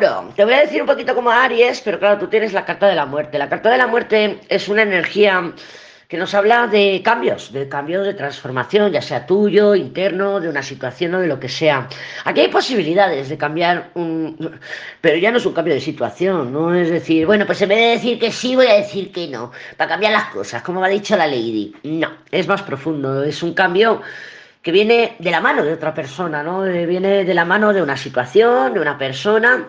Tauro, te voy a decir un poquito como Aries, pero claro, tú tienes la carta de la muerte. La carta de la muerte es una energía que nos habla de cambios, de cambios de transformación, ya sea tuyo, interno, de una situación o de lo que sea. Aquí hay posibilidades de cambiar, pero ya no es un cambio de situación, no es decir, bueno, pues en vez de decir que sí, voy a decir que no, para cambiar las cosas, como ha dicho la lady. No, es más profundo, es un cambio que viene de la mano de otra persona, ¿no? Viene de la mano de una situación, de una persona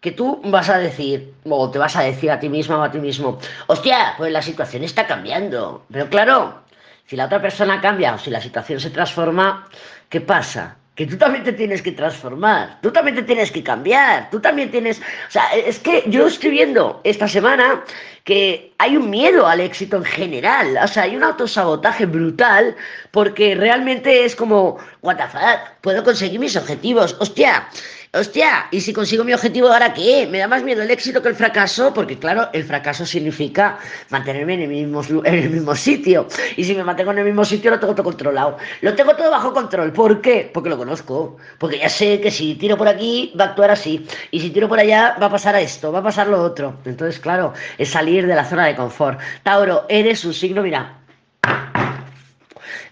que tú vas a decir, o te vas a decir a ti misma o a ti mismo, hostia, pues la situación está cambiando. Pero claro, si la otra persona cambia o si la situación se transforma, ¿qué pasa? Que tú también te tienes que transformar, tú también te tienes que cambiar, tú también tienes... O sea, es que yo estoy viendo esta semana que hay un miedo al éxito en general, o sea, hay un autosabotaje brutal porque realmente es como, what the fuck, puedo conseguir mis objetivos, hostia, hostia, ¿y si consigo mi objetivo ahora qué? Me da más miedo el éxito que el fracaso, porque claro, el fracaso significa mantenerme en el mismo, en el mismo sitio. Y si me mantengo en el mismo sitio, lo tengo todo controlado. Lo tengo todo bajo control. ¿Por qué? Porque lo conozco. Porque ya sé que si tiro por aquí, va a actuar así. Y si tiro por allá, va a pasar a esto, va a pasar lo otro. Entonces, claro, es salir de la zona de confort. Tauro, eres un signo, mira,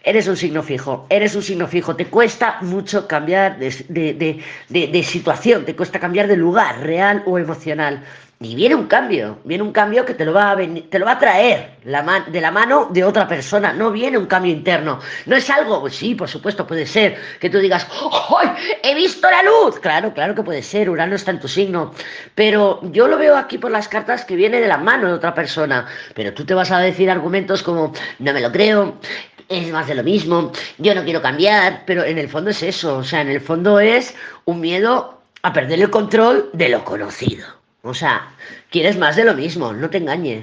Eres un signo fijo, eres un signo fijo, te cuesta mucho cambiar de, situación, te cuesta cambiar de lugar, real o emocional. Y viene un cambio, viene un cambio que te lo va a, te lo va a traer de la mano de otra persona, no viene un cambio interno. No es algo, pues sí, por supuesto, puede ser que tú digas, ¡Ay, he visto la luz! Claro, claro que puede ser, Urano está en tu signo. Pero yo lo veo aquí por las cartas que viene de la mano de otra persona. Pero tú te vas a decir argumentos como, no me lo creo, es más de lo mismo, yo no quiero cambiar, pero en el fondo es eso, o sea, en el fondo es un miedo a perder el control de lo conocido. O sea, quieres más de lo mismo, no te engañes.